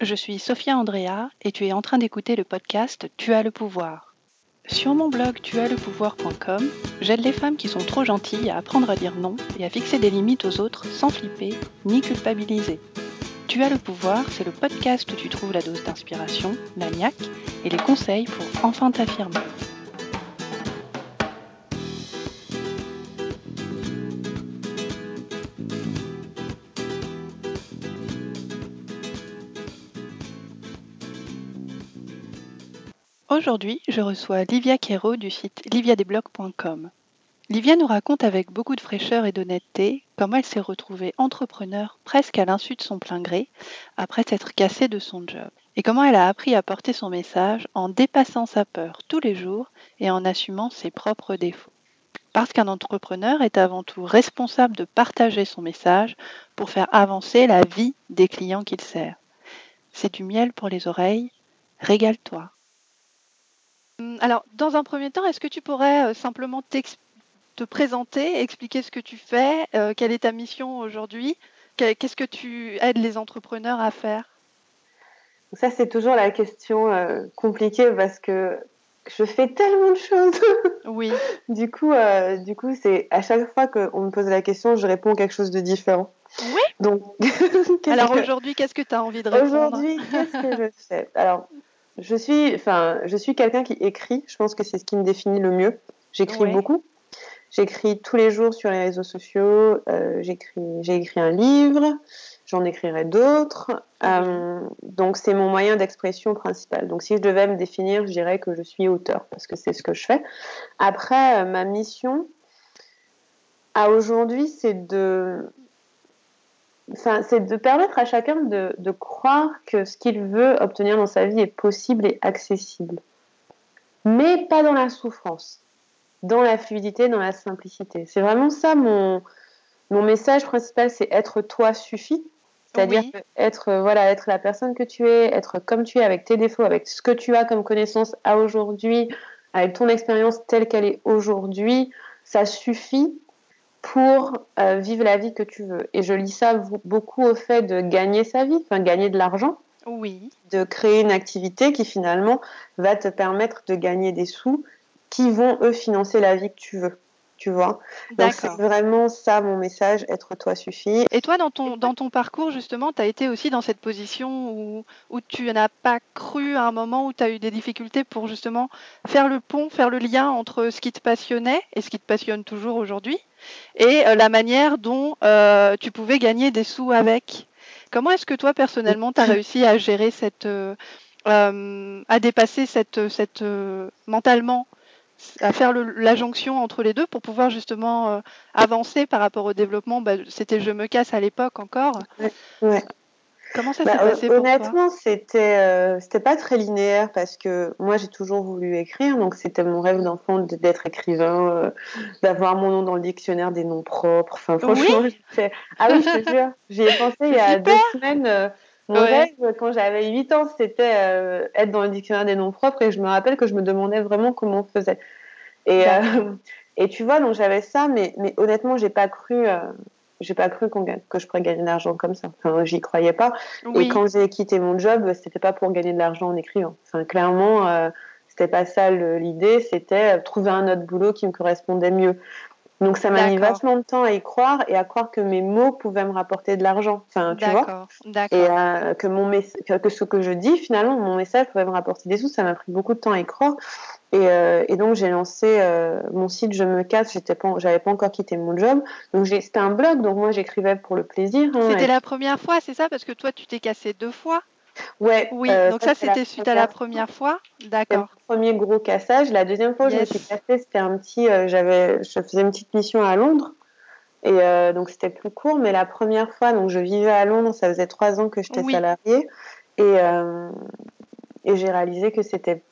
je suis Sophia Andrea et tu es en train d'écouter le podcast Tu as le pouvoir. Sur mon blog tuaslepouvoir.com, j'aide les femmes qui sont trop gentilles à apprendre à dire non et à fixer des limites aux autres sans flipper ni culpabiliser. Tu as le pouvoir, c'est le podcast où tu trouves la dose d'inspiration, la niaque et les conseils pour enfin t'affirmer. Aujourd'hui, je reçois Livia Quero du site liviadesblogs.com. Livia nous raconte avec beaucoup de fraîcheur et d'honnêteté comment elle s'est retrouvée entrepreneur presque à l'insu de son plein gré après s'être cassée de son job et comment elle a appris à porter son message en dépassant sa peur tous les jours et en assumant ses propres défauts. Parce qu'un entrepreneur est avant tout responsable de partager son message pour faire avancer la vie des clients qu'il sert. C'est du miel pour les oreilles, régale-toi. Hum, alors, dans un premier temps, est-ce que tu pourrais euh, simplement te présenter, expliquer ce que tu fais, euh, quelle est ta mission aujourd'hui, qu'est-ce que tu aides les entrepreneurs à faire? Ça, c'est toujours la question euh, compliquée parce que je fais tellement de choses. Oui. du coup, du coup, c'est à chaque fois qu'on me pose la question, je réponds quelque chose de différent. Oui. Donc, alors aujourd'hui, qu'est-ce que tu as envie de répondre? Aujourd'hui, qu'est-ce que je fais? Alors, je suis, enfin, je suis quelqu'un qui écrit. Je pense que c'est ce qui me définit le mieux. J'écris beaucoup. J'écris tous les jours sur les réseaux sociaux. Euh, j'écris, j'ai écrit un livre. J'en écrirai d'autres. Euh, donc c'est mon moyen d'expression principal. Donc si je devais me définir, je dirais que je suis auteur parce que c'est ce que je fais. Après, euh, ma mission à aujourd'hui, c'est de Enfin, c'est de permettre à chacun de, de croire que ce qu'il veut obtenir dans sa vie est possible et accessible. Mais pas dans la souffrance, dans la fluidité, dans la simplicité. C'est vraiment ça mon, mon message principal, c'est être toi suffit. C'est-à-dire être, voilà, être la personne que tu es, être comme tu es avec tes défauts, avec ce que tu as comme connaissance à aujourd'hui, avec ton expérience telle qu'elle est aujourd'hui, ça suffit pour euh, vivre la vie que tu veux. Et je lis ça beaucoup au fait de gagner sa vie, enfin gagner de l'argent. Oui. De créer une activité qui finalement va te permettre de gagner des sous qui vont eux financer la vie que tu veux tu vois? Donc c'est vraiment ça mon message, être toi suffit. Et toi, dans ton, dans ton parcours, justement, tu as été aussi dans cette position où, où tu n'as pas cru à un moment où tu as eu des difficultés pour justement faire le pont, faire le lien entre ce qui te passionnait et ce qui te passionne toujours aujourd'hui et euh, la manière dont euh, tu pouvais gagner des sous avec. Comment est-ce que toi, personnellement, tu as réussi à gérer cette... Euh, à dépasser cette, cette mentalement à faire la jonction entre les deux pour pouvoir justement avancer par rapport au développement? Bah, c'était Je me casse à l'époque encore. Comment ça bah, s'est passé pour Honnêtement, c'était euh, c'était pas très linéaire parce que moi j'ai toujours voulu écrire, donc c'était mon rêve d'enfant d'être écrivain, euh, d'avoir mon nom dans le dictionnaire des noms propres. Enfin, franchement, oui ah oui, je te jure, j'y ai pensé il y a deux semaines. Mon rêve, quand j'avais 8 ans, c'était euh, être dans le dictionnaire des noms propres et je me rappelle que je me demandais vraiment comment on faisait. Et, euh, et tu vois, donc j'avais ça, mais, mais honnêtement, j'ai pas cru, euh, j'ai pas cru que je pourrais gagner de l'argent comme ça. Enfin, j'y croyais pas. Et quand j'ai quitté mon job, c'était pas pour gagner de l'argent en écrivant. Enfin, clairement, c'était pas ça l'idée, c'était trouver un autre boulot qui me correspondait mieux. Donc ça m'a mis vachement de temps à y croire et à croire que mes mots pouvaient me rapporter de l'argent. Enfin, tu vois. Et euh, que mon que ce que je dis finalement, mon message pouvait me rapporter des sous. Ça m'a pris beaucoup de temps à y croire. Et, euh, et donc j'ai lancé euh, mon site Je me casse. J'étais pas, j'avais pas encore quitté mon job. Donc c'était un blog. Donc moi j'écrivais pour le plaisir. Hein, c'était la première fois, c'est ça, parce que toi tu t'es cassé deux fois? Ouais. Oui, euh, donc ça, c'était suite à la première fois. D'accord. Premier gros cassage. La deuxième fois où je me suis cassée, c'était un petit. J'avais, je faisais une petite mission à Londres. Et donc c'était plus court, mais la première fois, donc je vivais à Londres, ça faisait trois ans que j'étais salariée, et, et j'ai réalisé que c'était,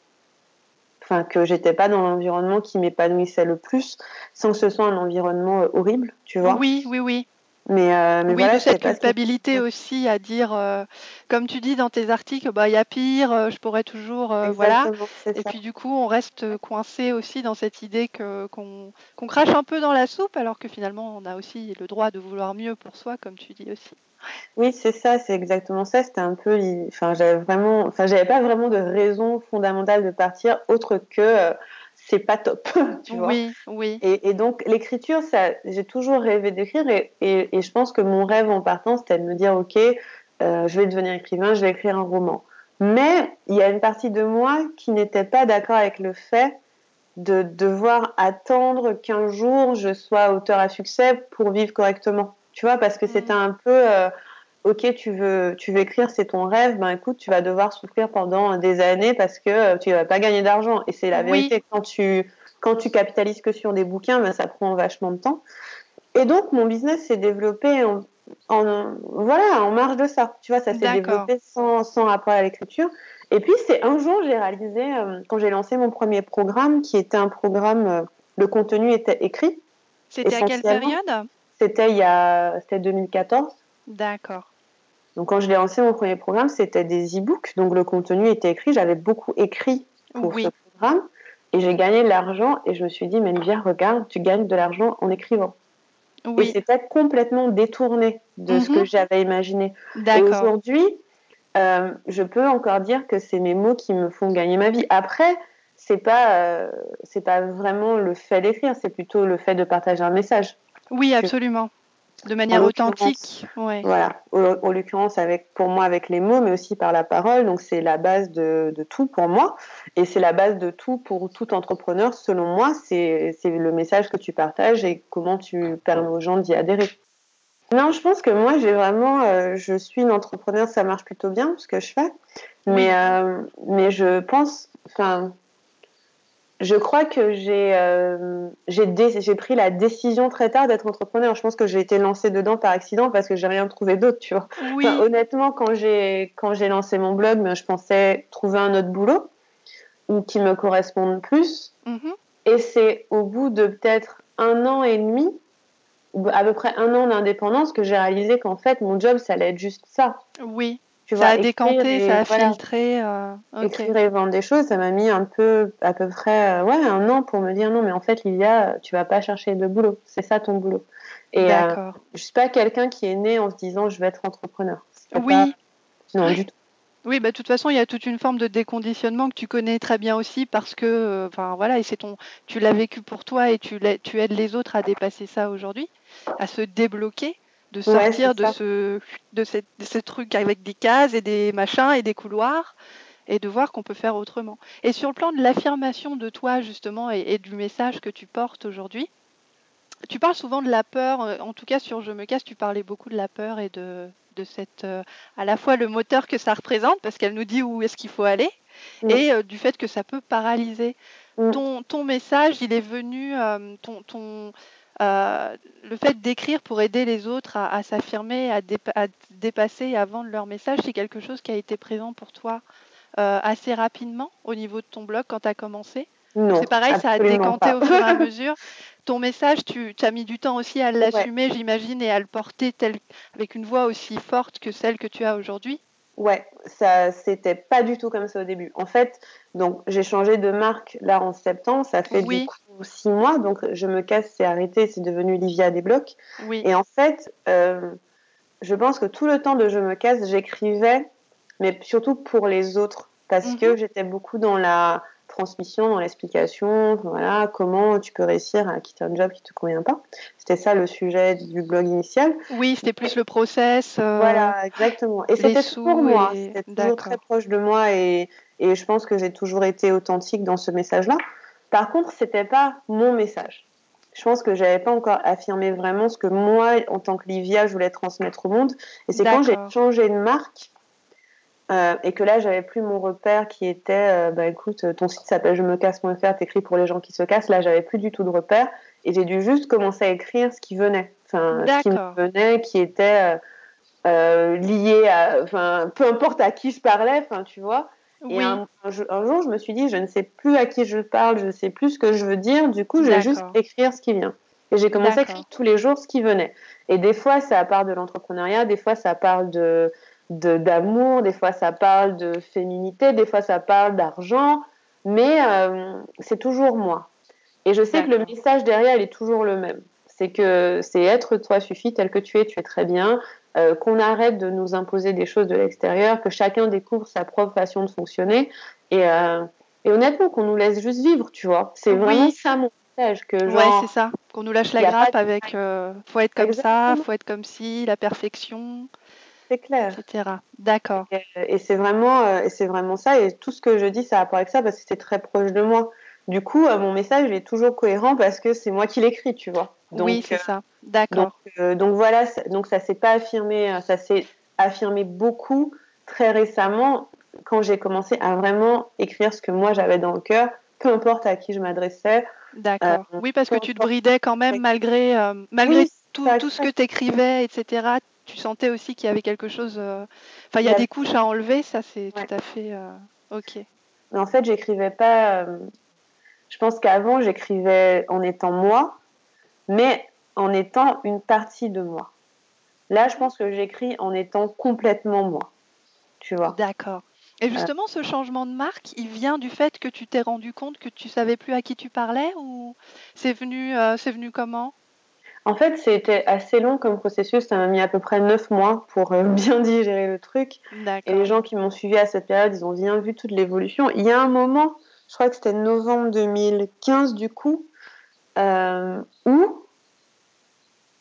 enfin que j'étais pas dans l'environnement qui m'épanouissait le plus, sans que ce soit un environnement horrible, tu vois. Oui, oui, oui. Mais, euh, mais oui, voilà, de cette culpabilité aussi à dire, euh, comme tu dis dans tes articles, bah il y a pire, euh, je pourrais toujours, voilà. Et puis du coup, on reste coincé aussi dans cette idée que qu'on crache un peu dans la soupe, alors que finalement, on a aussi le droit de vouloir mieux pour soi, comme tu dis aussi. Oui, c'est ça, c'est exactement ça. C'était un peu, enfin, j'avais vraiment, enfin, j'avais pas vraiment de raison fondamentale de partir autre que c'est pas top, tu vois. Oui, oui. Et, donc l'écriture, ça, j'ai toujours rêvé d'écrire et, et, je pense que mon rêve en partant, c'était de me dire, ok, euh, je vais devenir écrivain, je vais écrire un roman. Mais il y a une partie de moi qui n'était pas d'accord avec le fait de devoir attendre qu'un jour je sois auteur à succès pour vivre correctement. Tu vois, parce que c'était mm. un peu, euh, ok, tu veux, tu veux écrire, c'est ton rêve, ben écoute, tu vas devoir souffrir pendant des années parce que euh, tu vas pas gagner d'argent. Et c'est la vérité. Quand tu, quand tu capitalises que sur des bouquins, ben, ça prend vachement de temps. Et donc, mon business s'est développé en, en, voilà, en marge de ça. Tu vois, ça s'est développé sans, sans rapport à l'écriture. Et puis, c'est un jour, j'ai réalisé, euh, quand j'ai lancé mon premier programme, qui était un programme, euh, le contenu était écrit. C'était à quelle période? C'était il y a, c'était 2014. D'accord. Donc quand je l'ai lancé mon premier programme, c'était des e-books, donc le contenu était écrit. J'avais beaucoup écrit pour ce programme et j'ai gagné de l'argent et je me suis dit, mais bien regarde, tu gagnes de l'argent en écrivant. Oui. Et c'était complètement détourné de ce que mhm. j'avais imaginé. Et aujourd'hui, euh, je peux encore dire que c'est mes mots qui me font gagner ma vie. Après, c'est pas euh, c'est pas vraiment le fait d'écrire, c'est plutôt le fait de partager un message. Oui, absolument de manière authentique. Voilà, en, l'occurrence avec pour moi avec les mots, mais aussi par la parole. Donc c'est la base de, de, tout pour moi, et c'est la base de tout pour tout entrepreneur. Selon moi, c'est le message que tu partages et comment tu permets aux gens d'y adhérer. Non, je pense que moi j'ai vraiment, euh, je suis une entrepreneur, ça marche plutôt bien ce que je fais, mais euh, mais je pense, enfin je crois que j'ai euh, j'ai pris la décision très tard d'être entrepreneur. Je pense que j'ai été lancée dedans par accident parce que j'ai rien trouvé d'autre, tu vois. honnêtement, quand j'ai quand j'ai lancé mon blog, je pensais trouver un autre boulot ou qui me corresponde plus. Mm-hmm. Et c'est au bout de peut-être un an et demi, à peu près un an d'indépendance, que j'ai réalisé qu'en fait mon job, ça allait être juste ça. Oui ça a décanté, ça a filtré. Euh, écrire et vendre des choses, ça m'a mis un peu, à peu près, euh, ouais, un an pour me dire non, mais en fait, Livia, tu vas pas chercher de boulot. C'est ça ton boulot. Et euh, je suis pas quelqu'un qui est né en se disant je vais être entrepreneur. Oui. Non, du tout. Oui, bah, de toute façon, il y a toute une forme de déconditionnement que tu connais très bien aussi parce que, euh, enfin voilà, et c'est ton, tu l'as vécu pour toi et tu, tu aides les autres à dépasser ça aujourd'hui, à se débloquer de sortir de, ce, de, ce truc avec des cases et des machins et des couloirs et de voir qu'on peut faire autrement. Et sur le plan de l'affirmation de toi justement et, du message que tu portes aujourd'hui, tu parles souvent de la peur, euh, en tout cas sur Je me casse, tu parlais beaucoup de la peur et de, de cette, euh, à la fois le moteur que ça représente, parce qu'elle nous dit où est-ce qu'il faut aller, mm. et euh, du fait que ça peut paralyser. Mm. Ton, ton message, il est venu, ton, ton, euh, le fait d'écrire pour aider les autres à, s'affirmer, à, dépasser et à vendre leur message, c'est quelque chose qui a été présent pour toi euh, assez rapidement au niveau de ton blog quand tu as commencé C'est pareil, ça a décanté au fur et à mesure. Ton message, tu as mis du temps aussi à l'assumer, j'imagine, et à le porter tel, avec une voix aussi forte que celle que tu as aujourd'hui Ouais, ça c'était pas du tout comme ça au début. En fait, donc j'ai changé de marque là en septembre, ça fait du coup six mois, donc je me casse, c'est arrêté, c'est devenu Livia des blocs. Oui. Et en fait, euh, je pense que tout le temps de je me casse, j'écrivais, mais surtout pour les autres, parce que mhm. j'étais beaucoup dans la transmission, dans l'explication, voilà, comment tu peux réussir à quitter un job qui te convient pas. C'était ça le sujet du blog initial. Oui, c'était plus le process. Euh, voilà, exactement. Et c'était pour moi, c'était toujours très proche de moi et, et je pense que j'ai toujours été authentique dans ce message-là. Par contre, c'était pas mon message. Je pense que j'avais pas encore affirmé vraiment ce que moi, en tant que Livia, je voulais transmettre au monde. Et c'est quand j'ai changé de marque euh, et que là, j'avais plus mon repère qui était, euh, bah écoute, ton site s'appelle je me casse.fr, t'écris pour les gens qui se cassent. Là, j'avais plus du tout de repère et j'ai dû juste commencer à écrire ce qui venait, enfin, ce qui me venait, qui était euh, lié à, enfin, peu importe à qui je parlais, enfin, tu vois. Et un, jour, je me suis dit, je ne sais plus à qui je parle, je ne sais plus ce que je veux dire. Du coup, je vais juste écrire ce qui vient. Et j'ai commencé à écrire tous les jours ce qui venait. Et des fois, ça parle de l'entrepreneuriat, des fois, ça parle de d'amour, des fois, ça parle de féminité, des fois, ça parle d'argent, mais euh, c'est toujours moi. Et je sais que le message derrière, il est toujours le même. C'est que c'est être toi suffit tel que tu es, tu es très bien. Euh, qu'on arrête de nous imposer des choses de l'extérieur, que chacun découvre sa propre façon de fonctionner. Et, euh, et honnêtement, qu'on nous laisse juste vivre, tu vois. C'est vraiment ça mon message. Que, genre, ouais, c'est ça. Qu'on nous lâche la grappe avec euh, faut être comme ça, faut être comme si, la perfection. C'est clair. Etc. D'accord. Et, c'est vraiment, et c'est vraiment ça. Et tout ce que je dis, ça a rapport avec ça parce que c'est très proche de moi. Du coup, mon message est toujours cohérent parce que c'est moi qui l'écris, tu vois. oui, c'est ça. D'accord. Donc, donc, voilà, donc ça s'est pas affirmé, ça s'est affirmé beaucoup très récemment quand j'ai commencé à vraiment écrire ce que moi j'avais dans le cœur, peu importe à qui je m'adressais. D'accord. Euh, oui, parce que tu te bridais quand même malgré, euh, malgré tout, tout, ce que tu écrivais, etc. Tu sentais aussi qu'il y avait quelque chose. Euh, enfin, il y a des couches à enlever, ça c'est tout à fait ok. Mais en fait, j'écrivais pas. Je pense qu'avant, j'écrivais en étant moi, mais en étant une partie de moi. Là, je pense que j'écris en étant complètement moi. Tu vois. D'accord. Et justement, ce changement de marque, il vient du fait que tu t'es rendu compte que tu savais plus à qui tu parlais ou c'est venu, euh, c'est venu comment? En fait, c'était assez long comme processus. Ça m'a mis à peu près neuf mois pour euh, bien digérer le truc. Et les gens qui m'ont suivi à cette période, ils ont bien vu toute l'évolution. Il y a un moment, je crois que c'était novembre 2015 du coup, euh, où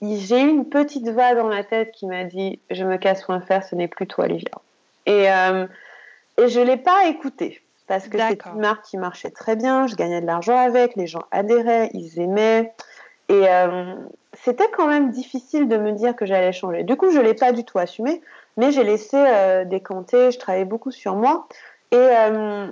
j'ai eu une petite voix dans ma tête qui m'a dit Je me casse point faire, ce n'est plus toi, Olivia. Et et je ne l'ai pas écouté parce que c'est une marque qui marchait très bien, je gagnais de l'argent avec, les gens adhéraient, ils aimaient. Et euh, c'était quand même difficile de me dire que j'allais changer. Du coup, je ne l'ai pas du tout assumé, mais j'ai laissé euh, décanter, je travaillais beaucoup sur moi. Et euh,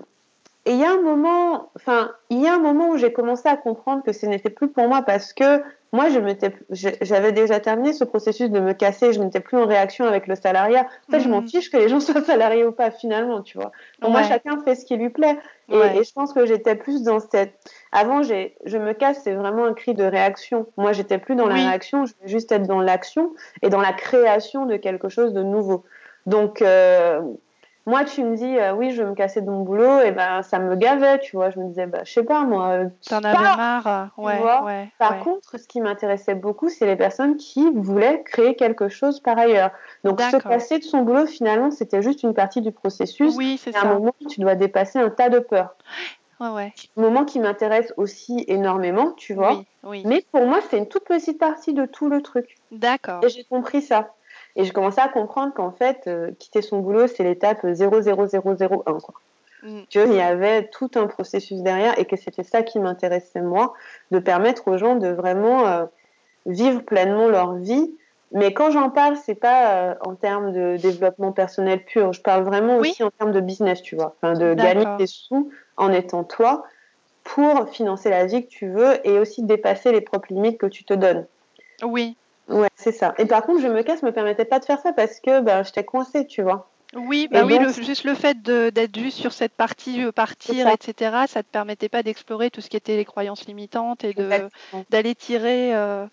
et il y a un moment, enfin, il y a un moment où j'ai commencé à comprendre que ce n'était plus pour moi parce que moi, je m'étais, j'avais déjà terminé ce processus de me casser. Je n'étais plus en réaction avec le salariat. En fait, je m'en mhm. fiche que les gens soient salariés ou pas finalement, tu vois. Pour moi, chacun fait ce qui lui plaît. Et, et je pense que j'étais plus dans cette. Avant, j'ai, je me casse, c'est vraiment un cri de réaction. Moi, j'étais plus dans la réaction. Je voulais juste être dans l'action et dans la création de quelque chose de nouveau. Donc euh, moi, tu me dis, euh, oui, je veux me casser de mon boulot, et ben ça me gavait, tu vois. Je me disais, bah, je sais pas, moi. Euh, T'en avais marre, euh, ouais, ouais Par contre, ce qui m'intéressait beaucoup, c'est les personnes qui voulaient créer quelque chose par ailleurs. Donc, se casser de son boulot, finalement, c'était juste une partie du processus. Oui, c'est ça. À un moment, tu dois dépasser un tas de peurs. Ouais, moment qui m'intéresse aussi énormément, tu vois. Oui, oui. Mais pour moi, c'est une toute petite partie de tout le truc. D'accord. Et j'ai compris ça. Et j'ai commencé à comprendre qu'en fait, euh, quitter son boulot, c'est l'étape 00001. Quoi. Mm. Qu'il y avait tout un processus derrière et que c'était ça qui m'intéressait moi, de permettre aux gens de vraiment euh, vivre pleinement leur vie. Mais quand j'en parle, c'est pas euh, en termes de développement personnel pur. Je parle vraiment aussi en termes de business, tu vois, enfin, de gagner tes sous en étant toi pour financer la vie que tu veux et aussi dépasser les propres limites que tu te donnes. Oui, Ouais, c'est ça. Et par contre, je me casse me permettait pas de faire ça parce que ben, j'étais coincée, tu vois. Oui, bah oui, juste le fait d'être juste sur cette partie partir, etc., ça te permettait pas d'explorer tout ce qui était les croyances limitantes et d'aller tirer, euh,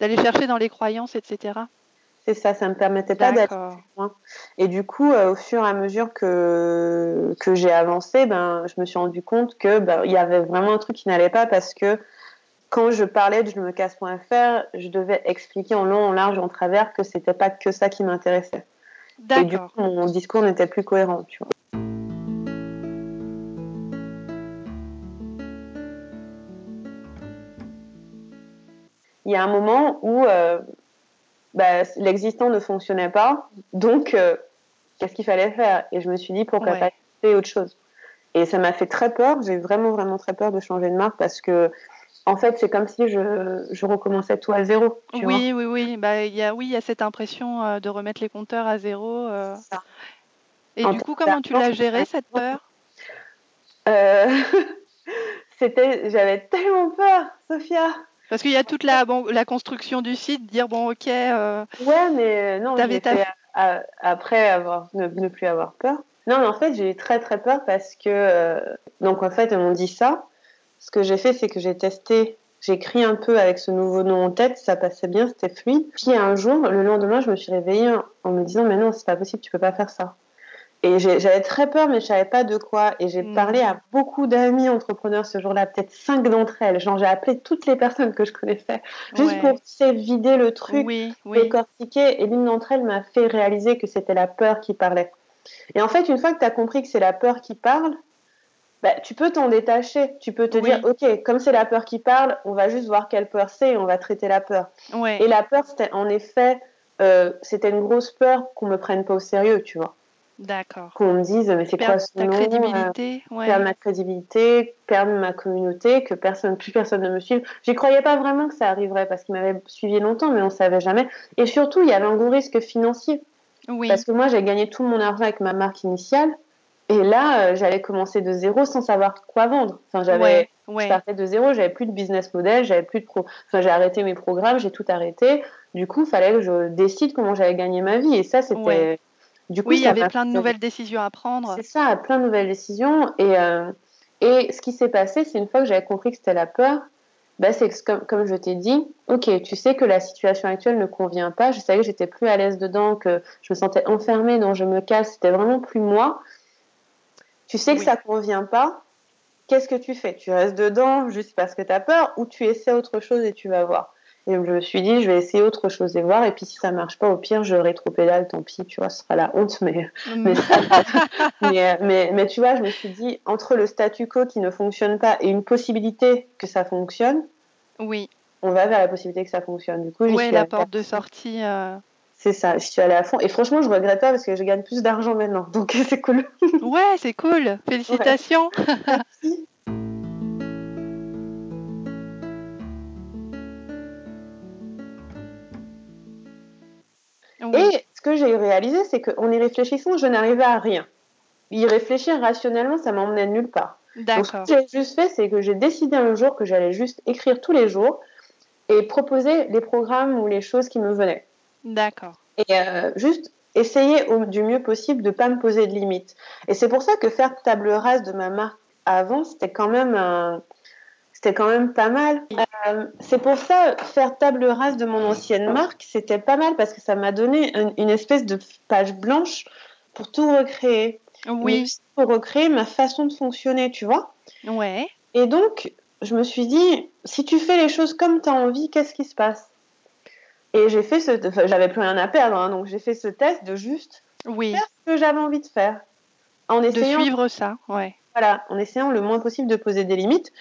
d'aller chercher dans les croyances, etc. C'est ça, ça me permettait pas d'aller loin. Et du coup, euh, au fur et à mesure que, que j'ai avancé, ben, je me suis rendu compte que ben, il y avait vraiment un truc qui n'allait pas parce que quand je parlais de je me casse.fr, je devais expliquer en long, en large en travers que c'était pas que ça qui m'intéressait. Et du coup, mon discours n'était plus cohérent, tu vois. Il y a un moment où euh, bah, l'existant ne fonctionnait pas, donc euh, qu'est-ce qu'il fallait faire? Et je me suis dit pourquoi pas faire autre chose? Et ça m'a fait très peur. J'ai vraiment vraiment très peur de changer de marque parce que en fait, c'est comme si je, je, recommençais tout à zéro. Tu oui, vois oui, oui, bah, y a, oui, il y a cette impression euh, de remettre les compteurs à zéro. Euh. Et du coup, comment tu l'as géré cette peur? euh... C'était, j'avais tellement peur, Sophia. Parce qu'il y a toute la, bon, la construction du site, dire bon, ok. Euh, ouais, mais non, j'ai fait après avoir ne, ne, plus avoir peur. Non, mais en fait, j'ai eu très très peur parce que donc en fait, m'ont dit ça ce que j'ai fait, c'est que j'ai testé J'écris un peu avec ce nouveau nom en tête, ça passait bien, c'était fluide. Puis un jour, le lendemain, je me suis réveillée en me disant mais non, c'est pas possible, tu peux pas faire ça. Et j'avais très peur, mais je savais pas de quoi. Et j'ai parlé à mm. beaucoup d'amis entrepreneurs ce jour-là, peut-être cinq d'entre elles. Genre, j'ai appelé toutes les personnes que je connaissais, juste pour, tu vider le truc, oui, oui. décortiquer. Et l'une d'entre elles m'a fait réaliser que c'était la peur qui parlait. Et en fait, une fois que tu as compris que c'est la peur qui parle, bah, tu peux t'en détacher. Tu peux te dire, OK, comme c'est la peur qui parle, on va juste voir quelle peur c'est et on va traiter la peur. Et la peur, c'était en effet, euh, c'était une grosse peur qu'on me prenne pas au sérieux, tu vois. D'accord. Qu'on me dise, mais c'est quoi ce ta nom crédibilité, euh, Perdre ma crédibilité, perdre ma communauté, que personne, plus personne ne me suive. J'y croyais pas vraiment que ça arriverait parce qu'il m'avait suivi longtemps, mais on savait jamais. Et surtout, il y avait un gros risque financier. Oui. Parce que moi, j'ai gagné tout mon argent avec ma marque initiale. Et là, euh, j'allais commencer de zéro sans savoir quoi vendre. Enfin, j'avais, je partais de zéro, j'avais plus de business model, j'avais plus de pro. Enfin, j'ai arrêté mes programmes, j'ai tout arrêté. Du coup, il fallait que je décide comment j'allais gagner ma vie. Et ça, c'était. Du coup, oui, il y avait plein de nouvelles décisions à prendre. C'est ça, plein de nouvelles décisions. Et, euh, et ce qui s'est passé, c'est une fois que j'avais compris que c'était la peur, bah, c'est que comme, comme je t'ai dit, ok, tu sais que la situation actuelle ne convient pas. Je savais que j'étais plus à l'aise dedans, que je me sentais enfermée, donc je me casse. C'était vraiment plus moi. Tu sais que ça ne convient pas, qu'est-ce que tu fais? Tu restes dedans juste parce que tu as peur ou tu essaies autre chose et tu vas voir? Et je me suis dit, je vais essayer autre chose et voir. Et puis si ça marche pas, au pire, je rétro-pédale, tant pis, tu vois, ce sera la honte, mais, mm. mais, mais, mais, tu vois, je me suis dit, entre le statu quo qui ne fonctionne pas et une possibilité que ça fonctionne, oui. on va vers la possibilité que ça fonctionne. Du coup, oui, la porte de sortie. Euh, c'est ça, je suis allée à fond. Et franchement, je regrette pas parce que je gagne plus d'argent maintenant. Donc c'est cool. ouais, c'est cool. Félicitations. Merci. Et ce que j'ai réalisé, c'est qu'en y réfléchissant, je n'arrivais à rien. Y réfléchir rationnellement, ça m'emmenait nulle part. D'accord. Ce que j'ai juste fait, c'est que j'ai décidé un jour que j'allais juste écrire tous les jours et proposer les programmes ou les choses qui me venaient. D'accord. Et euh, juste essayer au, du mieux possible de ne pas me poser de limites. Et c'est pour ça que faire table rase de ma marque avant, c'était quand même c'était quand même pas mal. Euh, c'est pour ça faire table rase de mon ancienne marque, c'était pas mal parce que ça m'a donné une, espèce de page blanche pour tout recréer. Oui. pour recréer ma façon de fonctionner, tu vois. Ouais. Et donc, je me suis dit, si tu fais les choses comme tu as envie, qu'est-ce qui se passe? Et j'ai fait ce, j'avais plus rien à perdre, hein, donc j'ai fait ce test de juste oui. faire ce que j'avais envie de faire, en essayant de suivre ça, ouais. Voilà, en essayant le moins possible de poser des limites.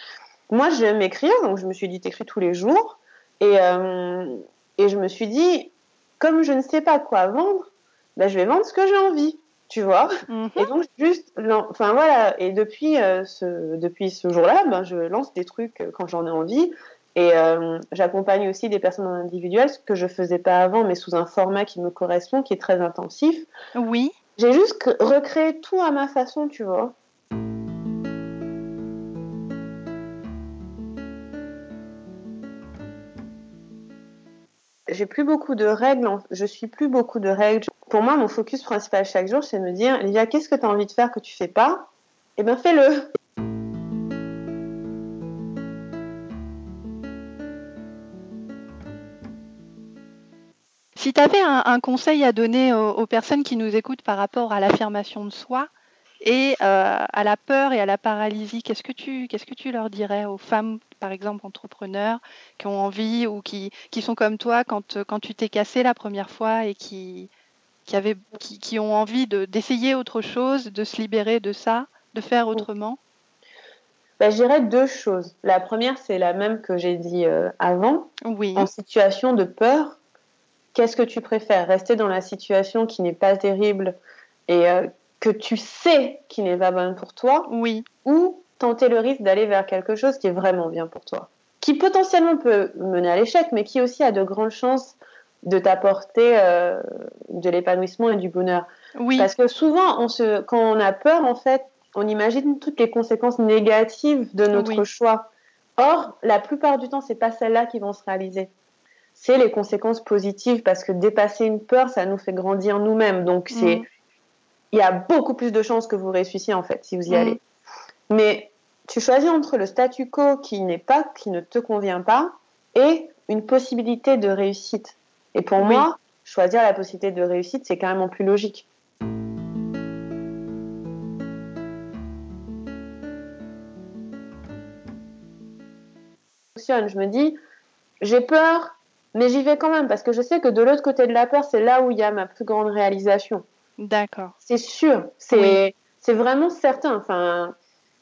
Moi, j'aime écrire, donc je me suis dit t'écris tous les jours, et euh, et je me suis dit comme je ne sais pas quoi vendre, ben, je vais vendre ce que j'ai envie, tu vois. Mm-hmm. Et donc juste, enfin voilà, et depuis euh, ce depuis ce jour-là, ben, je lance des trucs quand j'en ai envie. Et euh, j'accompagne aussi des personnes en individuel, ce que je faisais pas avant, mais sous un format qui me correspond, qui est très intensif. Oui. J'ai juste recréé tout à ma façon, tu vois. J'ai plus beaucoup de règles, je suis plus beaucoup de règles. Pour moi, mon focus principal chaque jour, c'est de me dire, Livia, qu'est-ce que tu as envie de faire que tu fais pas? Eh bien, fais-le. Si tu avais un, conseil à donner aux, personnes qui nous écoutent par rapport à l'affirmation de soi et euh, à la peur et à la paralysie, qu'est-ce que tu qu'est-ce que tu leur dirais aux femmes, par exemple entrepreneurs, qui ont envie ou qui, qui sont comme toi quand, quand tu t'es cassé la première fois et qui qui, avaient, qui, ont envie d'essayer autre chose, de se libérer de ça, de faire autrement? Bah, Je dirais deux choses. La première, c'est la même que j'ai dit euh, avant. Oui. En situation de peur, Qu'est-ce que tu préfères Rester dans la situation qui n'est pas terrible et euh, que tu sais qui n'est pas bonne pour toi Oui. Ou tenter le risque d'aller vers quelque chose qui est vraiment bien pour toi Qui potentiellement peut mener à l'échec, mais qui aussi a de grandes chances de t'apporter euh, de l'épanouissement et du bonheur. Oui. Parce que souvent, on se, quand on a peur, en fait, on imagine toutes les conséquences négatives de notre choix. Or, la plupart du temps, c'est pas celles-là qui vont se réaliser c'est les conséquences positives parce que dépasser une peur, ça nous fait grandir nous-mêmes. Donc, c'est, mm. il y a beaucoup plus de chances que vous réussissiez en fait si vous y mm. allez. Mais tu choisis entre le statu quo qui n'est pas, qui ne te convient pas, et une possibilité de réussite. Et pour moi, choisir la possibilité de réussite, c'est carrément plus logique. Je me dis, j'ai peur, mais j'y vais quand même parce que je sais que de l'autre côté de la peur, c'est là où il y a ma plus grande réalisation. D'accord. C'est sûr, c'est vraiment certain. Enfin,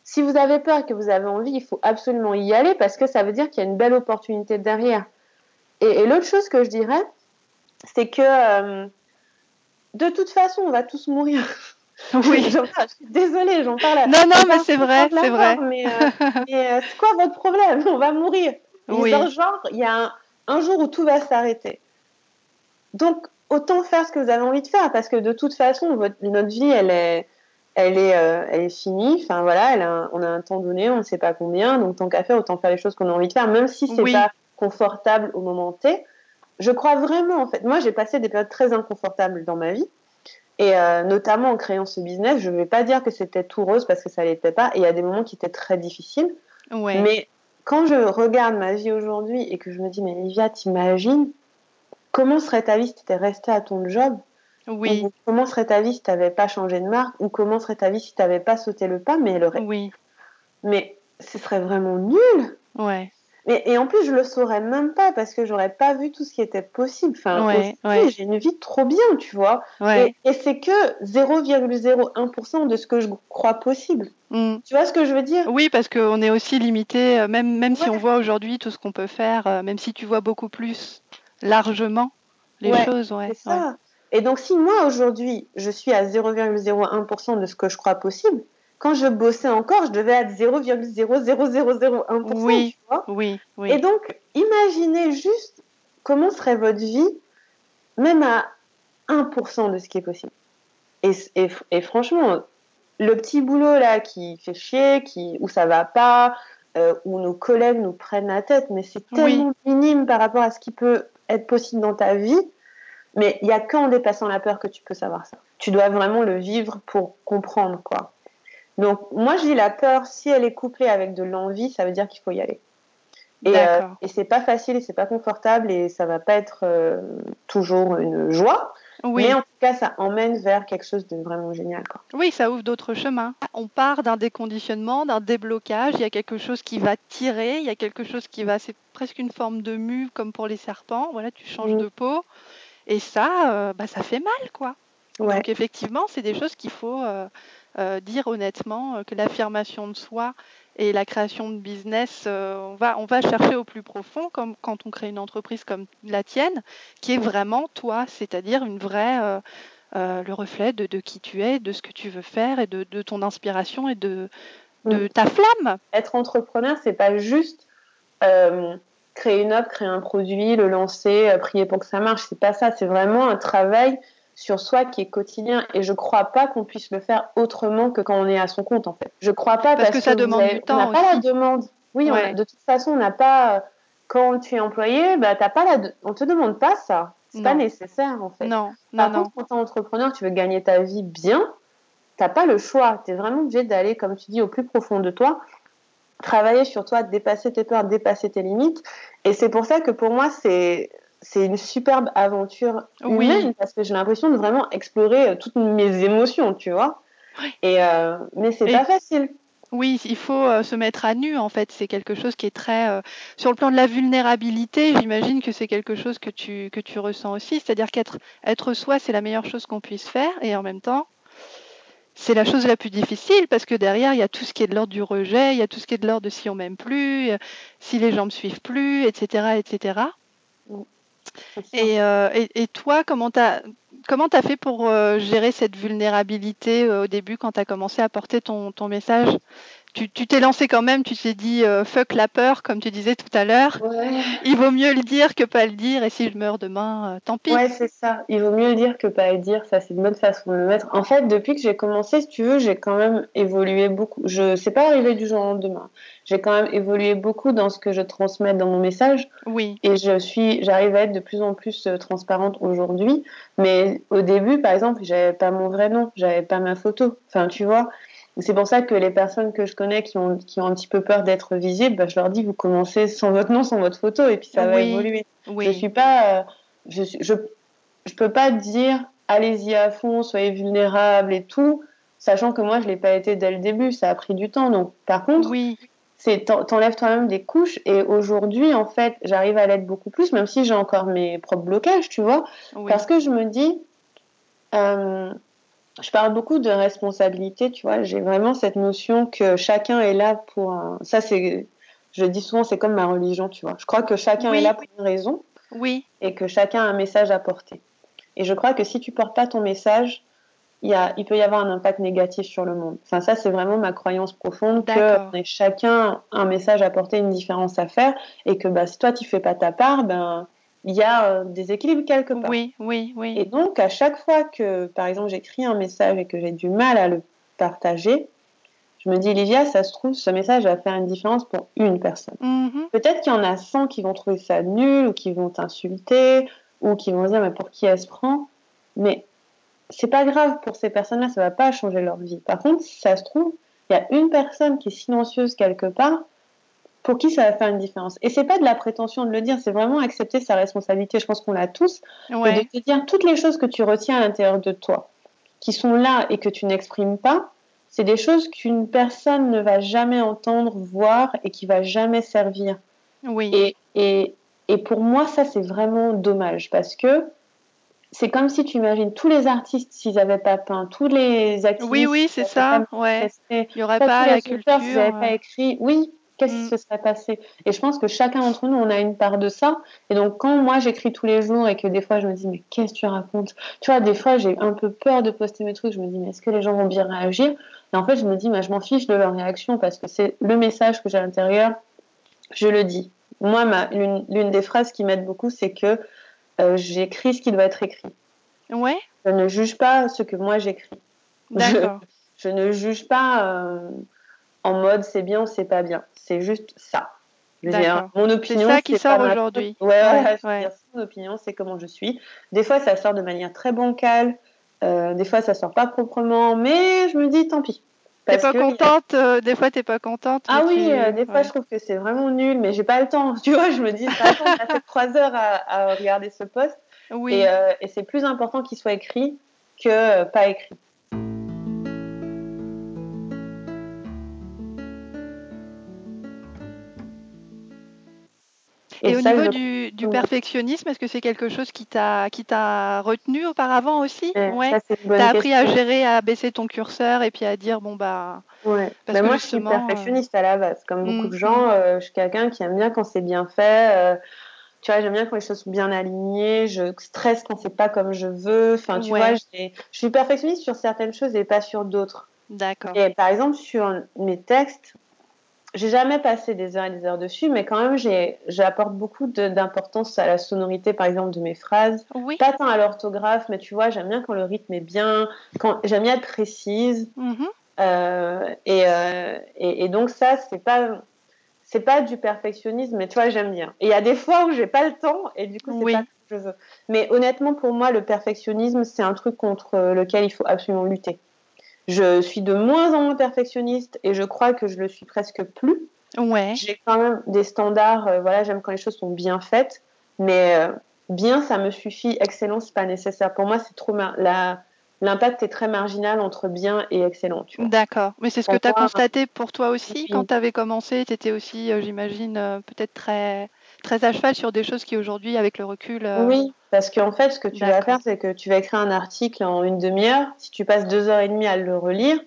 si vous avez peur et que vous avez envie, il faut absolument y aller parce que ça veut dire qu'il y a une belle opportunité derrière. Et, l'autre chose que je dirais, c'est que euh, de toute façon, on va tous mourir. Oui. je suis désolée, j'en parle. Non, non, mais c'est vrai, c'est vrai. Mais, euh, euh, c'est quoi votre problème? On va mourir. Oui. genre, il y a un, jour où tout va s'arrêter. Donc, autant faire ce que vous avez envie de faire, parce que de toute façon, votre, notre vie, elle est, elle est, elle est finie. Enfin voilà, on a un temps donné, on ne sait pas combien. Donc, tant qu'à faire, autant faire les choses qu'on a envie de faire, même si c'est pas confortable au moment T. Je crois vraiment, en fait. Moi, j'ai passé des périodes très inconfortables dans ma vie. Et euh, notamment en créant ce business, je ne vais pas dire que c'était tout rose parce que ça l'était pas. Et il y a des moments qui étaient très difficiles. Mais quand je regarde ma vie aujourd'hui et que je me dis, mais Livia, t'imagines comment serait ta vie si tu étais restée à ton job Oui. comment serait ta vie si tu n'avais pas changé de marque Ou comment serait ta vie si tu n'avais pas sauté le pas Mais le Oui. Mais ce serait vraiment nul. Ouais. Et, en plus, je le saurais même pas parce que j'aurais pas vu tout ce qui était possible. Enfin, j'ai une vie trop bien, tu vois. Et, c'est que 0,01% de ce que je crois possible. Mm. Tu vois ce que je veux dire? Oui, parce qu'on est aussi limité, euh, même, même si on voit aujourd'hui tout ce qu'on peut faire, euh, même si tu vois beaucoup plus largement les choses. Ouais, c'est ça. Et donc, si moi aujourd'hui, je suis à 0,01% de ce que je crois possible, quand je bossais encore, je devais être 0,00001%. Oui, tu vois oui, oui. Et donc, imaginez juste comment serait votre vie, même à 1% de ce qui est possible. Et, et, franchement, le petit boulot là qui fait chier, qui, où ça va pas, euh, où nos collègues nous prennent la tête, mais c'est tellement minime par rapport à ce qui peut être possible dans ta vie. Mais il n'y a qu'en dépassant la peur que tu peux savoir ça. Tu dois vraiment le vivre pour comprendre, quoi. Donc, moi, je dis la peur, si elle est couplée avec de l'envie, ça veut dire qu'il faut y aller. Et, euh, et c'est pas facile et c'est pas confortable et ça va pas être euh, toujours une joie. Mais en tout cas, ça emmène vers quelque chose de vraiment génial. Quoi. Oui, ça ouvre d'autres chemins. On part d'un déconditionnement, d'un déblocage. Il y a quelque chose qui va tirer, il y a quelque chose qui va. C'est presque une forme de mue comme pour les serpents. Voilà, tu changes mm. de peau. Et ça, euh, bah, ça fait mal, quoi. Donc effectivement, c'est des choses qu'il faut dire honnêtement, que l'affirmation de soi et la création de business, euh, on, va, on va chercher au plus profond, comme quand on crée une entreprise comme la tienne, qui est vraiment toi, c'est-à-dire une vraie, euh, euh, le reflet de, qui tu es, de ce que tu veux faire et de, ton inspiration et de, de ta flamme. Être entrepreneur, c'est pas juste créer une offre, créer un produit, le lancer, prier pour que ça marche. C'est pas ça. C'est vraiment un travail sur soi qui est quotidien et je crois pas qu'on puisse le faire autrement que quand on est à son compte en fait. Je crois pas parce, que, ça demande du temps. On n'a pas la demande. Oui, de toute façon, on n'a pas quand tu es employé, bah t'as pas la on te demande pas ça. C'est pas nécessaire en fait. Non, Par non, contre, quand tu es entrepreneur, tu veux gagner ta vie bien, t'as pas le choix. Tu es vraiment obligé d'aller comme tu dis au plus profond de toi, travailler sur toi, dépasser tes peurs, dépasser tes limites et c'est pour ça que pour moi c'est c'est une superbe aventure humaine parce que j'ai l'impression de vraiment explorer euh, toutes mes émotions, tu vois. Et euh, mais c'est pas facile. Oui, il faut euh, se mettre à nu en fait. C'est quelque chose qui est très sur le plan de la vulnérabilité. J'imagine que c'est quelque chose que tu que tu ressens aussi. C'est-à-dire qu'être être soi, c'est la meilleure chose qu'on puisse faire, et en même temps, c'est la chose la plus difficile parce que derrière, il y a tout ce qui est de l'ordre du rejet, il y a tout ce qui est de l'ordre de si on m'aime plus, si les gens me suivent plus, etc., etc. Euh, et, toi, comment tu as, fait pour euh, gérer cette vulnérabilité euh, au début quand tu as commencé à porter ton message? Tu t'es lancé quand même, tu t'es dit fuck la peur, comme tu disais tout à l'heure. Il vaut mieux le dire que pas le dire, et si je meurs demain, tant pis. Ouais, c'est ça. Il vaut mieux le dire que pas le dire. Ça, c'est une bonne façon de le mettre. En fait, depuis que j'ai commencé, si tu veux, j'ai quand même évolué beaucoup. Je sais pas arrivé du jour au lendemain j'ai quand même évolué beaucoup dans ce que je transmets dans mon message. Oui. Et je suis, j'arrive à être de plus en plus euh, transparente aujourd'hui. Mais au début, par exemple, j'avais pas mon vrai nom, j'avais pas ma photo. Enfin, tu vois. C'est pour ça que les personnes que je connais qui ont, qui ont un petit peu peur d'être visibles, bah, je leur dis vous commencez sans votre nom, sans votre photo, et puis ça va évoluer. Je suis pas, euh, je, je, je peux pas dire allez-y à fond, soyez vulnérables et tout, sachant que moi je l'ai pas été dès le début, ça a pris du temps. Donc par contre, oui. c'est t'enlèves toi-même des couches et aujourd'hui en fait j'arrive à l'être beaucoup plus, même si j'ai encore mes propres blocages, tu vois, parce que je me dis euh, je parle beaucoup de responsabilité, tu vois. J'ai vraiment cette notion que chacun est là pour un... Ça, c'est. Je dis souvent, c'est comme ma religion, tu vois. Je crois que chacun est là pour une raison. Oui. Et que chacun a un message à porter. Et je crois que si tu portes pas ton message, il, y a, il peut y avoir un impact négatif sur le monde. Enfin, ça, c'est vraiment ma croyance profonde que chacun a un message à porter, une différence à faire. Et que bah, si toi, tu fais pas ta part, ben il y a euh, des équilibres quelque part. Oui, oui, oui. Et donc, à chaque fois que, par exemple, j'écris un message et que j'ai du mal à le partager, je me dis, Livia, ça se trouve, ce message va faire une différence pour une personne. Mm-hmm. Peut-être qu'il y en a 100 qui vont trouver ça nul ou qui vont t'insulter ou qui vont dire, mais pour qui elle se prend? Mais c'est pas grave pour ces personnes-là, ça va pas changer leur vie. Par contre, si ça se trouve, il y a une personne qui est silencieuse quelque part pour qui ça va faire une différence. Et c'est pas de la prétention de le dire, c'est vraiment accepter sa responsabilité. Je pense qu'on l'a tous. Et de te dire toutes les choses que tu retiens à l'intérieur de toi, qui sont là et que tu n'exprimes pas, c'est des choses qu'une personne ne va jamais entendre, voir et qui va jamais servir. Oui. Et, et, et pour moi, ça, c'est vraiment dommage parce que c'est comme si tu imagines tous les artistes s'ils n'avaient pas peint, tous les activistes. Oui, oui, c'est ça. Ouais. Il n'y aurait pas la culture. S'ils n'avaient pas écrit, oui, Qu'est-ce qui mm. se serait passé? Et je pense que chacun d'entre nous, on a une part de ça. Et donc, quand moi, j'écris tous les jours et que des fois, je me dis, mais qu'est-ce que tu racontes? Tu vois, des fois, j'ai un peu peur de poster mes trucs. Je me dis, mais est-ce que les gens vont bien réagir? Et en fait, je me dis, mais je m'en fiche de leur réaction parce que c'est le message que j'ai à l'intérieur. Je le dis. Moi, l'une des phrases qui m'aide beaucoup, c'est que euh, j'écris ce qui doit être écrit. Ouais. Je ne juge pas ce que moi j'écris. D'accord. Je, ne juge pas euh, en mode c'est bien ou c'est pas bien c'est juste ça. Mon opinion, c'est ça qui sort aujourd'hui. Ouais, ouais, ouais. Mon opinion, c'est comment je suis. Des fois, ça sort de manière très bancale. Euh, des fois, ça sort pas proprement, mais je me dis tant pis. T'es pas contente, euh, des fois t'es pas contente. Ah oui, euh, des fois je trouve que c'est vraiment nul, mais j'ai pas le temps. Tu vois, je me dis, pas le temps, fait trois heures à, regarder ce poste. Oui. Et, et c'est plus important qu'il soit écrit que pas écrit. Et, au niveau du, du, perfectionnisme, est-ce que c'est quelque chose qui t'a qui t'a retenu auparavant aussi? Ouais. T'as appris à gérer, à baisser ton curseur et puis à dire bon bah. Ouais. Parce que moi, je suis euh, perfectionniste à la base, comme beaucoup de mm, gens. Mm. Euh, je suis quelqu'un qui aime bien quand c'est bien fait. Euh, tu vois, j'aime bien quand les choses sont bien alignées. Je stresse quand c'est pas comme je veux. Enfin, tu vois, je suis perfectionniste sur certaines choses et pas sur d'autres. D'accord. Et par exemple, sur mes textes, j'ai jamais passé des heures et des heures dessus, mais quand même, j'apporte beaucoup d'importance à la sonorité, par exemple, de mes phrases. Oui. Pas tant à l'orthographe, mais tu vois, j'aime bien quand le rythme est bien, quand j'aime bien être précise. Mm-hmm. Euh, euh, et, et, donc ça, c'est pas c'est pas du perfectionnisme, mais tu vois, j'aime bien. Et il y a des fois où j'ai pas le temps, et du coup, c'est pas ce que je veux. Mais honnêtement, pour moi, le perfectionnisme, c'est un truc contre lequel il faut absolument lutter. Je suis de moins en moins perfectionniste et je crois que je le suis presque plus. Ouais. J'ai quand même des standards. Euh, voilà, j'aime quand les choses sont bien faites, mais euh, bien, ça me suffit. Excellent, c'est pas nécessaire. Pour moi, c'est trop la l'impact est très marginal entre bien et excellent. D'accord. Mais c'est ce que tu as constaté pour toi aussi quand tu avais commencé. Tu étais aussi, euh, j'imagine, peut-être très, très à cheval sur des choses qui aujourd'hui, avec le recul. Oui, parce qu'en fait, ce que tu vas faire, c'est que tu vas écrire un article en une demi-heure. Si tu passes deux heures et demie à le relire,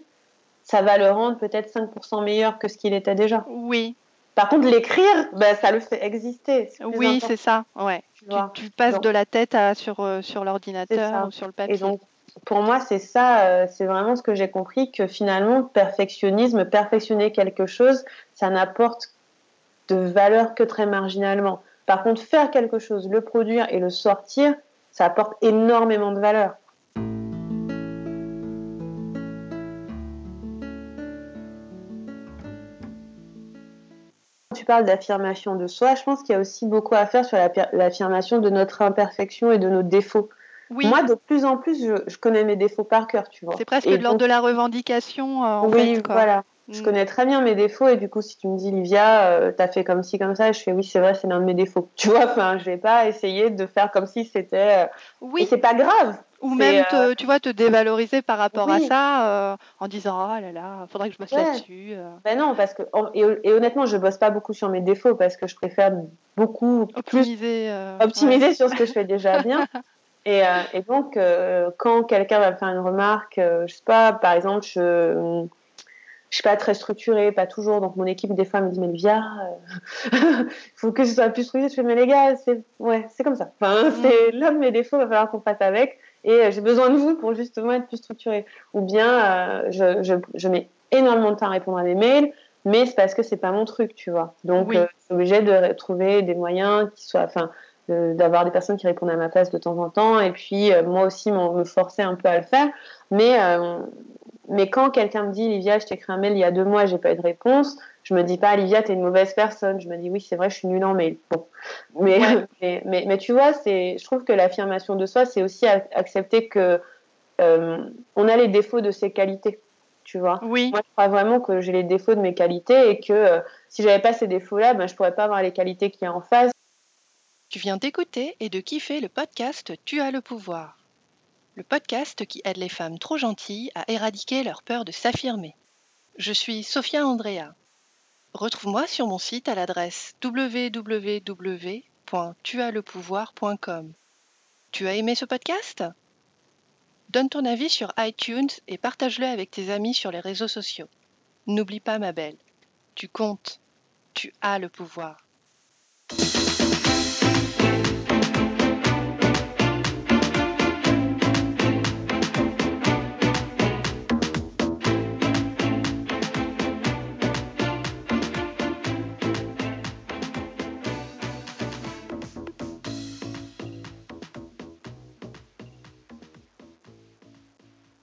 ça va le rendre peut-être 5% meilleur que ce qu'il était déjà. Oui. Par contre, l'écrire, ben, ça le fait exister. Oui, c'est ça. Ouais. Tu, passes de la tête à, sur, euh, sur l'ordinateur ou sur le papier. Et donc, pour moi, c'est ça, euh, c'est vraiment ce que j'ai compris, que finalement, perfectionnisme, perfectionner quelque chose, ça n'apporte de valeur que très marginalement. Par contre, faire quelque chose, le produire et le sortir, ça apporte énormément de valeur. tu parles d'affirmation de soi, je pense qu'il y a aussi beaucoup à faire sur l'affirmation de notre imperfection et de nos défauts. Moi, de plus en plus, je, connais mes défauts par cœur, tu vois. C'est presque de l'ordre de la revendication, euh, en oui, fait. Oui, voilà. Je mm. connais très bien mes défauts et du coup, si tu me dis, Livia, euh, t'as fait comme ci, comme ça, je fais oui, c'est vrai, c'est l'un de mes défauts. Tu vois, enfin, je vais pas essayer de faire comme si c'était. Euh, oui. Et c'est pas grave. Ou même, te, tu vois, te dévaloriser par rapport à ça en disant, oh là là, faudrait que je bosse là-dessus. Ben non, parce que, et, honnêtement, je bosse pas beaucoup sur mes défauts parce que je préfère beaucoup optimiser, optimiser sur ce que je fais déjà bien. Et, euh, et donc, euh, quand quelqu'un va me faire une remarque, euh, je sais pas, par exemple, je je suis pas très structurée, pas toujours. Donc mon équipe des fois me dit mais Via, il faut que je sois plus structurée. Je fais mais les gars, c'est ouais, c'est comme ça. Enfin, mm. c'est l'un de mes défauts, il va falloir qu'on fasse avec. Et j'ai besoin de vous pour justement être plus structurée. Ou bien je, je, je, mets énormément de temps à répondre à mes mails, mais c'est parce que c'est pas mon truc, tu vois. Donc je suis obligée de trouver des moyens qui soient, enfin d'avoir des personnes qui répondent à ma place de temps en temps et puis euh, moi aussi me forcer un peu à le faire mais euh, mais quand quelqu'un me dit Livia je t'ai écrit un mail il y a deux mois j'ai pas eu de réponse je me dis pas Livia t'es une mauvaise personne. Je me dis oui c'est vrai je suis nulle en mail. Bon. Mais, mais, mais, tu vois c'est je trouve que l'affirmation de soi c'est aussi accepter que euh, on a les défauts de ses qualités tu vois. Oui. moi je crois vraiment que j'ai les défauts de mes qualités et que si j'avais pas ces défauts là ben, je pourrais pas avoir les qualités qui y a en face. Tu viens d'écouter et de kiffer le podcast Tu as le pouvoir. Le podcast qui aide les femmes trop gentilles à éradiquer leur peur de s'affirmer. Je suis Sophia Andrea. Retrouve-moi sur mon site à l'adresse www.tuaslepouvoir.com. Tu as aimé ce podcast? Donne ton avis sur iTunes et partage-le avec tes amis sur les réseaux sociaux. N'oublie pas ma belle, tu comptes, tu as le pouvoir.